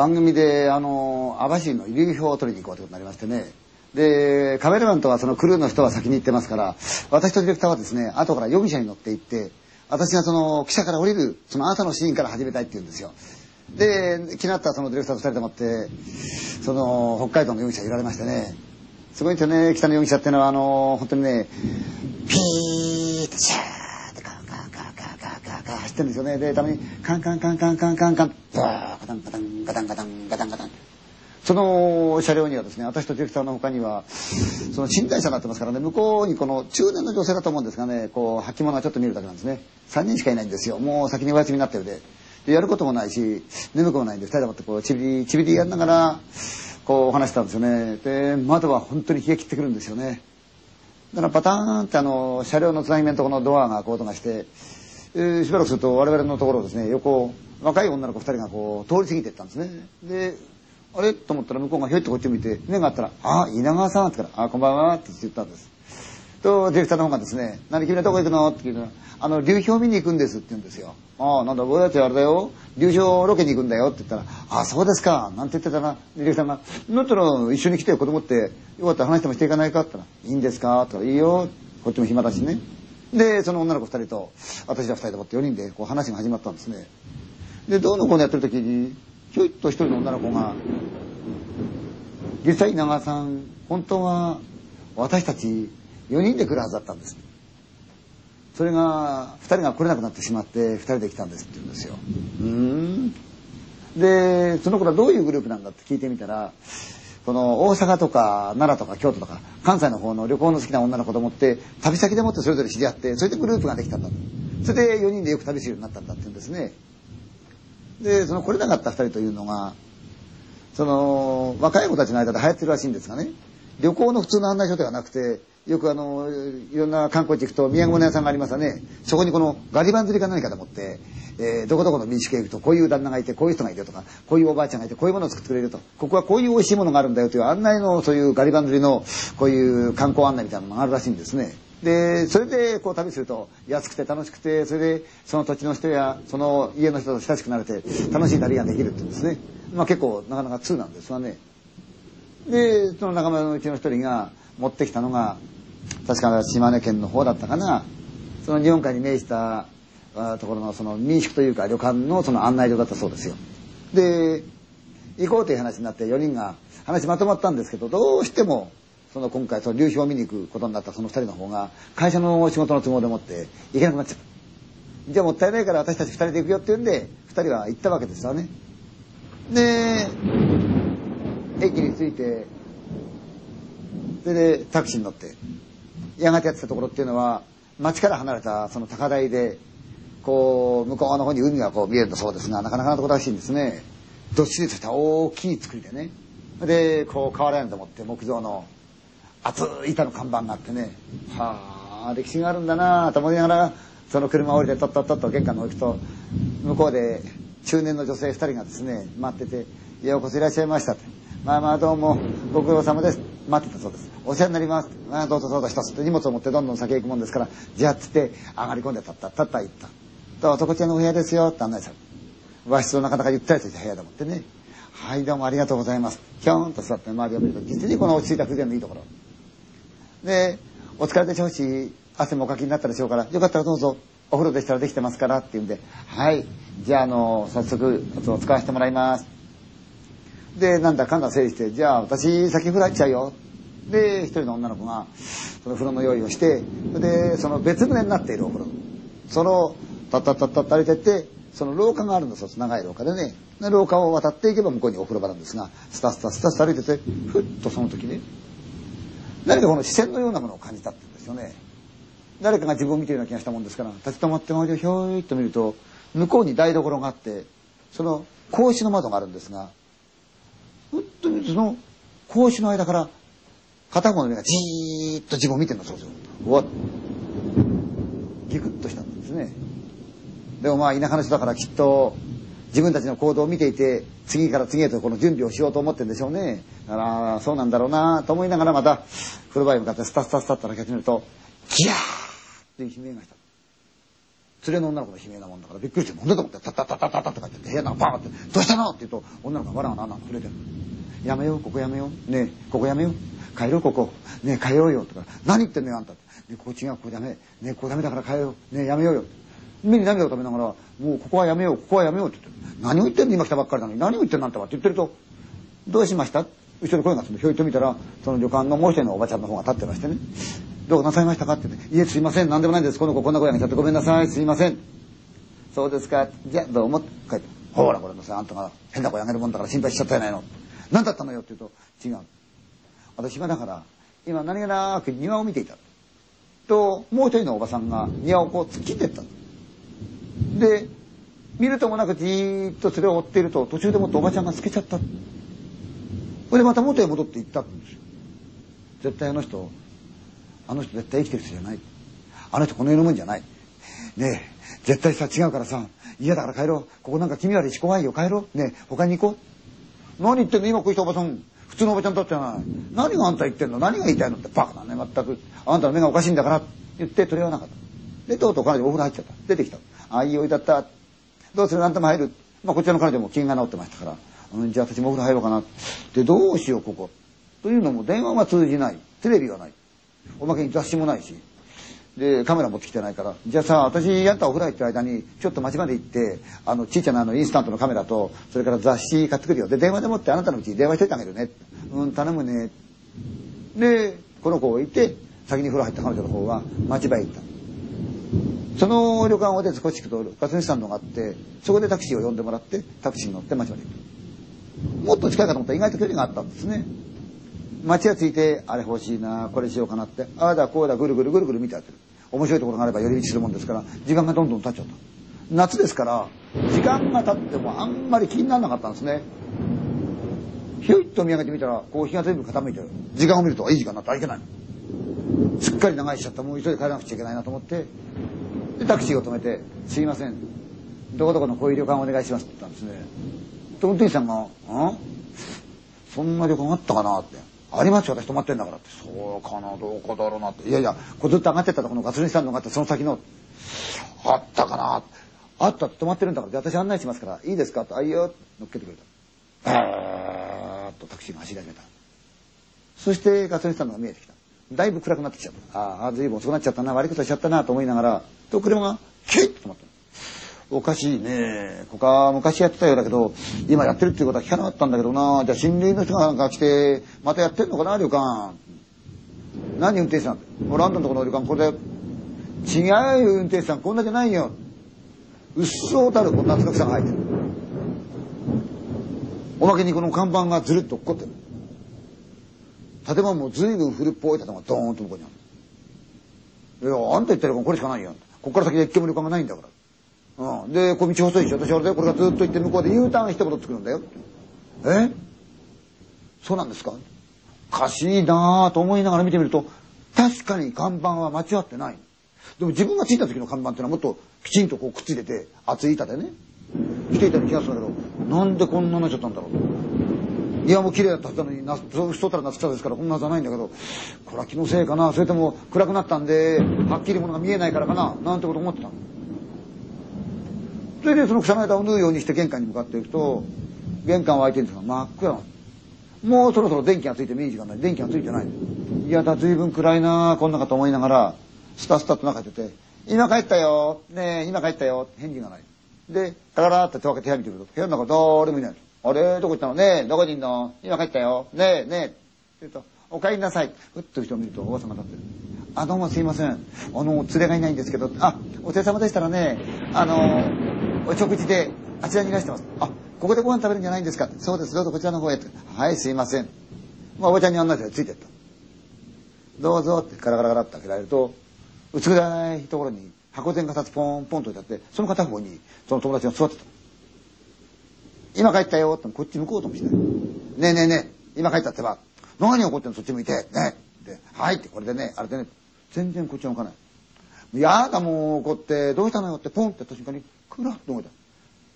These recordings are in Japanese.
番組で、あの、網走の遺留票を取りに行こうということになりましてね。で、カメラマンとはそのクルーの人は先に行ってますから、私とディレクターはですね、後から容疑者に乗って行って、私がその記者から降りる、その後のシーンから始めたいって言うんですよ。で、気になったそのディレクターと二人でもって、その、北海道の容疑者いられましてね、すごいんですよね、北の容疑者っていうのは、あの、本当にね、ピーッとシャーってカンカンカンカンカンカンカン走ってるんですよね。で、たまにカンカンカンカンカンカンカン、バータンガタンガタンガタンガタンガタン。その車両にはですね、私とディレクターの他には、その寝台車になってますからね、向こうにこの中年の女性だと思うんですがね、こう、履物がちょっと見るだけなんですね。3人しかいないんですよ。もう先にお休みになってるで。でやることもないし眠くもないんで2人でもってこうちびりちびりやりながらこうお話したんですよねで窓は本当に冷え切ってくるんですよねだからパターンってあの車両のつなぎ目のところのドアがこう音がして、えー、しばらくすると我々のところをですね横若い女の子2人がこう通り過ぎてったんですね。であれ？と思ったら向こうがひょいっとこっちを見て目があったら「あ稲川さん」って言ったら「あこんばんは」って言ったんです。とディレクターの方がですね「何？君はどこ行くの?」って聞いたら「あの流氷見に行くんです」って言うんですよ「ああなんだ僕たちあれだよ。流氷ロケに行くんだよ」って言ったら「ああそうですか」なんて言ってたなディレクターが「だったら一緒に来て子供ってよかったら話してもしていかないか?」って言ったら「いいんですか?」って言ったら「いいよ」こっちも暇だしね。でその女の子2人と私ら2人ともって4人でこう話が始まったんですね。でどうのこうのやってる時にひょいっと一人の女の子が「実際稲川さん本当は私たち4人で来るはずだったんです。それが2人が来れなくなってしまって2人で来たんですって言うんですよ。うん。でその子はどういうグループなんだって聞いてみたらこの大阪とか奈良とか京都とか関西の方の旅行の好きな女の子と思って旅先でもってそれぞれ知り合ってそれでグループができたんだそれで4人でよく旅するようになったんだって言うんですね。でその来れなかった2人というのがその若い子たちの間で流行ってるらしいんですがね。旅行の普通の案内所ではなくてよくあのいろんな観光地行くと土産物屋さんがありますよね。そこにこのガリバン釣りか何かと思って、えー、どこどこの民宿へ行くとこういう旦那がいてこういう人がいるとかこういうおばあちゃんがいてこういうものを作ってくれると。ここはこういう美味しいものがあるんだよという案内のそういうガリバン釣りのこういう観光案内みたいなのがあるらしいんですね。でそれでこう旅すると安くて楽しくてそれでその土地の人やその家の人と親しくなれて楽しい旅ができるって言うんですね。まあ結構なかなか通なんですがね。でその仲間のうちの一人が持ってきたのが確か島根県の方だったかなその日本海に面したところのその民宿というか旅館のその案内所だったそうですよ。で行こうという話になって4人が話まとまったんですけどどうしてもその今回その流氷を見に行くことになったその2人の方が会社の仕事の都合でもって行けなくなっちゃった。じゃあもったいないから私たち2人で行くよって言うんで2人は行ったわけですよね。で駅に着いてそれでタクシーに乗ってやがてやってたところっていうのは町から離れたその高台でこう向こうの方に海がこう見えるんだそうですがなかなかのところらしいんですねどっしりとした大きい作りでねでこう変わらないと思って木造の厚い板の看板があってね。はあ歴史があるんだなと思いながらその車を降りてとっとっとっと玄関の置くと向こうで中年の女性2人がですね待ってて「ようこそいらっしゃいました」って「まあまあどうもご苦労様です」待ってたそうです。お世話になりますあどうぞどうぞ一つって荷物を持ってどんどん先へ行くもんですからじゃあっつって上がり込んでたったたった行った。どうぞこちらのお部屋ですよって案内され和室のなかなかゆったりとした部屋でもってね。はいどうもありがとうございます。ひょんと座って周りを見ると実にこの落ち着いた風情のいいところ。でお疲れでしょうし汗もおかきになったでしょうからよかったらどうぞお風呂でしたらできてますからって言うんではいじゃああの早速お使わせてもらいますで、なんだかんだ整理して、じゃあ私先風呂入っちゃうよ。で、一人の女の子が、その風呂の用意をして、で、その別棟になっているお風呂。その、たったったった歩いてって、その廊下があるんですよ。長い廊下でね。廊下を渡っていけば向こうにお風呂場なんですが、スタスタスタスタ歩いてて、ふっとその時ね、何かこの視線のようなものを感じたって言うんですよね。誰かが自分を見てるような気がしたもんですから、立ち止まって周りをひょいっと見ると、向こうに台所があって、その格子の窓があるんですが、本当にその格子の間から片方の目がじーっと自分を見てるのそうですよ。うわギクッとしたんですね。でもまあ田舎の人だからきっと自分たちの行動を見ていて次から次へとこの準備をしようと思ってるんでしょうね。だからそうなんだろうなと思いながらまた風呂場に向かってスタスタスタッと開けてみるとギャーっていう悲鳴がした。連れの女の子の悲鳴なもんだからびっくりして、なんだと思って、タッタッタッタッタッタッって部屋のバーって、どうしたのって言うと、女の子がわらわらなん触れてる。やめよう、ここやめよう。ねえ、ここやめよう。帰ろう、ここ。ねえ、帰ろうよ。とか、何言ってんのよ、あんた。ね、ここ違う、ここダメ。ねえ、ここダメだから帰ろう。ねえ、やめようよ。目に涙を止めながら、もうここはやめよう、ここはやめようって言って。何を言ってんの今来たばっかりなのに。何を言ってんのあんたはって言ってると、どうしました？後ろに声がするひょいと見たら、その旅館のもう一人のおばちゃんの方が立ってましてね。どうなさいましたかって言って、いえ、すいません、なんでもないんです。この子こんな声が来ちゃってごめんなさい、すいません。そうですか。じゃあ、どうも。って？ほら、これのさ、あんたが変な声あげるもんだから心配しちゃったやないの。何だったのよって言うと、違う。私がだから、今何気なく庭を見ていた。と、もう一人のおばさんが庭をこう突っ切ってった。で、見るともなくじーっとそれを追っていると、途中でもっておばちゃんが透けちゃった。それでまた元へ戻って行ったんですよ。絶対あの人、あの人絶対生きてる人じゃない。あの人この世のもんじゃない。ねえ、絶対さ違うからさ、嫌だから帰ろう。ここなんか君はでし怖いよ。帰ろう。ねえ、他に行こう。何言ってんの今こうしたおばさん。普通のおばちゃんだってない。何があんた言ってんの何が言いたいのってバカだね、全く。あんたの目がおかしいんだからって言って取り合わなかった。で、とうとう彼女お風呂入っちゃった。出てきた。ああ、いいお湯だった。どうするあんたも入る。まあ、こちらの彼女も気が治ってましたから。うん、じゃあ私もお風呂入ろうかな。で、どうしよう、ここ。というのも電話は通じない。テレビがない。おまけに雑誌もないし。で、カメラ持ってきてないから、じゃあさ、私やったお風呂入ってる間に、ちょっと街まで行って、あの、ちいちゃなあの、インスタントのカメラと、それから雑誌買ってくるよ。で、電話でもってあなたのうちに電話しといてあげるね。うん、頼むね。で、この子を置いて、先に風呂入った彼女の方は、町場へ行った。その旅館を出て少し行くと、ガソリンスタンドがあって、そこでタクシーを呼んでもらって、タクシーに乗って町まで行った。もっと近いかと思ったら意外と距離があったんですね。街がついて、あれ欲しいな、これしようかなって、ああだこうだぐるぐるぐるぐる見てやってる。面白いところがあれば寄り道するもんですから、時間がどんどん経っちゃった。夏ですから、時間が経ってもあんまり気にならなかったんですね。ひょいっと見上げてみたら、こう日が全部傾いてる。時間を見ると、いい時間になったらいけない。すっかり長居しちゃった。もう急いで帰らなくちゃいけないなと思って、で、タクシーを止めて、すいません。どこどこのこういう旅館お願いしますって言ったんですね。と、運転手さんが、ん？そんな旅館あったかな？って。ありますよ、私泊まってんだからって。そうかな、どこだろうなって。いやいや、こうずっと上がってったとこのガソリンスタンドがあって、その先の、あったかな。あったって泊まってるんだから、で、私案内しますから、いいですか？と、あ、いいよ、乗っけてくれた。ーっとタクシーが走り始めた。そしてガソリンスタンドが見えてきた。だいぶ暗くなってきちゃった。ああ、ずいぶん遅くなっちゃったな、悪いことしちゃったなと思いながら、と、車が、キュッと止まった。おかしいね。ここは昔やってたようだけど、今やってるっていうことは聞かなかったんだけどな。じゃあ親類の人がなんか来て、またやってんのかな、旅館。何運転手さん？もうランドのところの旅館これで。違うよ、運転手さん。こんなじゃないよ。うっそうたるこんな塚草が入ってる。おまけにこの看板がずるっと落っこってる。建物も随分古っぽい建物がドーンと向こうにある。いや、あんた言ってるからこれしかないよ。ここから先で一軒も旅館がないんだから。うん。で、小道細いし、私あれでこれがずっと行って向こうで U ターンして戻ってくるんだよ。え？そうなんですか？おかしいなぁと思いながら見てみると、確かに看板は間違ってない。でも自分がついた時の看板っていうのはもっときちんとこうくっついてて、厚い板でね、来ていたような気がするんだけど、なんでこんなになっちゃったんだろう。いや、もう綺麗だったのに、な、そう太ったら夏草ですからこんなはずはないんだけど、これは気のせいかな、それとも暗くなったんで、はっきりものが見えないからかな、なんてこと思ってた。それでその草の枝を縫うようにして玄関に向かっていくと、玄関は開いてるんですが真っ暗もうそろそろ電気がついてもいい時間ない。電気がついてない。いやだ、随分暗いなこんなかと思いながら、スタスタと中入ってて、今帰ったよ。ねえ、今帰ったよ。返事がない。で、ガララって手を開けて部屋見てみると、部屋の中誰もいない。あれ？どこ行ったの？ねえ、どこにいんの？今帰ったよ。ねえ、ねえ。って言うと、お帰りなさい。ふっと人を見ると、おばさんが立ってる。あ、どうもすいません。あの、連れがいないんですけど、あ、お疲れ様でしたらね、あの、お食事であちらにいらしてます。あ、ここでご飯食べるんじゃないんですか？そうです、どうぞこちらの方へ。はい、すいません。まあ、おばちゃんに案内されてついてった。どうぞってガラガラガラって開けられると、薄暗いところに箱膳が2つポンポンと置いてあって、その片方にその友達が座ってた。今帰ったよってこっち向こうともしない。ねえねえねえ、今帰ったってば、何怒ってんの？そっち向いて、ねえで、はいってこれでね、あれでね、全然こっち向かない。やだもう怒って、どうしたのよってポンってやった瞬間に、クラッと思った。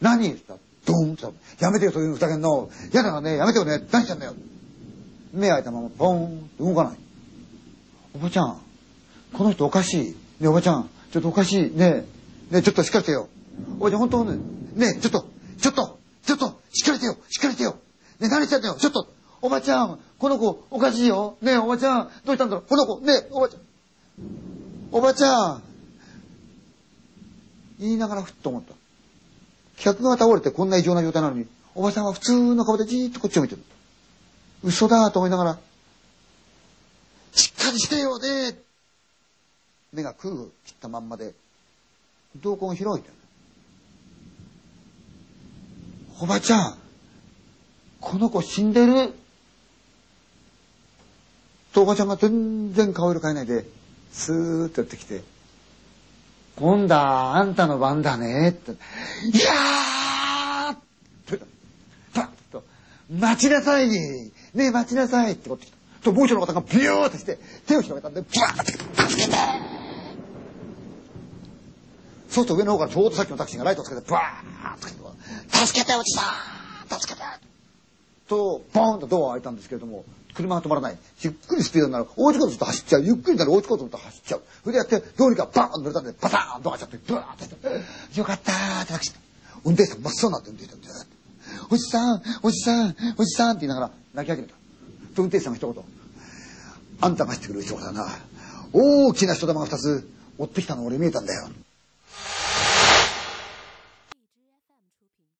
何って言った？ら、ドンってやめてよそういうふざけんの。やだからね、やめてよね。何してんだよ。目開いたままポンって動かない。おばちゃん、この人おかしい。ねおばちゃん、ちょっとおかしい。ねねえちょっとしっかりしてよ。おばちゃん、本当ね、ねえ、ちょっと、ちょっと、ちょっと、しっかりしてよ、しっかりしてよ。ねえ、何してんだよ、ちょっと、おばちゃん、この子、おかしいよ。ねえ、おばちゃん、どうしたんだ？ろう、この子、ねえ、おばちゃん。おばちゃん。言いながらふっと思った。客が倒れてこんな異常な状態なのに、おばさんは普通の顔でじーっとこっちを見てる。嘘だと思いながら、しっかりしてよね目が空を切ったまんまで、瞳孔が開いて。おばちゃん、この子死んでる？とおばちゃんが全然顔色変えないで、スーッとやってきて、今度はあんたの番だねって、いやーってパッと、待ちなさいねえ待ちなさいってこってきた。と、もう一人の方がビューってして、手を広げたんで、ブワーって、助けてそうすると上の方からちょうどさっきのタクシーがライトをつけて、ブワーって助けておじさん助けてと、ボーンとドアを開いたんですけれども、車が止まらない。ゆっくりスピードになる。追いつこうとすると走っちゃう。ゆっくりになる。追いつこうと思ったら走っちゃう。それでやって、どうにかバーンと乗れたんで、バターンと開いちゃって、ブワーってして、よかったーってタクシー。運転手さん真っ青になって運転手さんおじさん、おじさん、おじさんって言いながら泣き始めた。と運転手さんが一言。あんたが走ってくる人だな。大きな人玉が二つ追ってきたの俺見えたんだよ。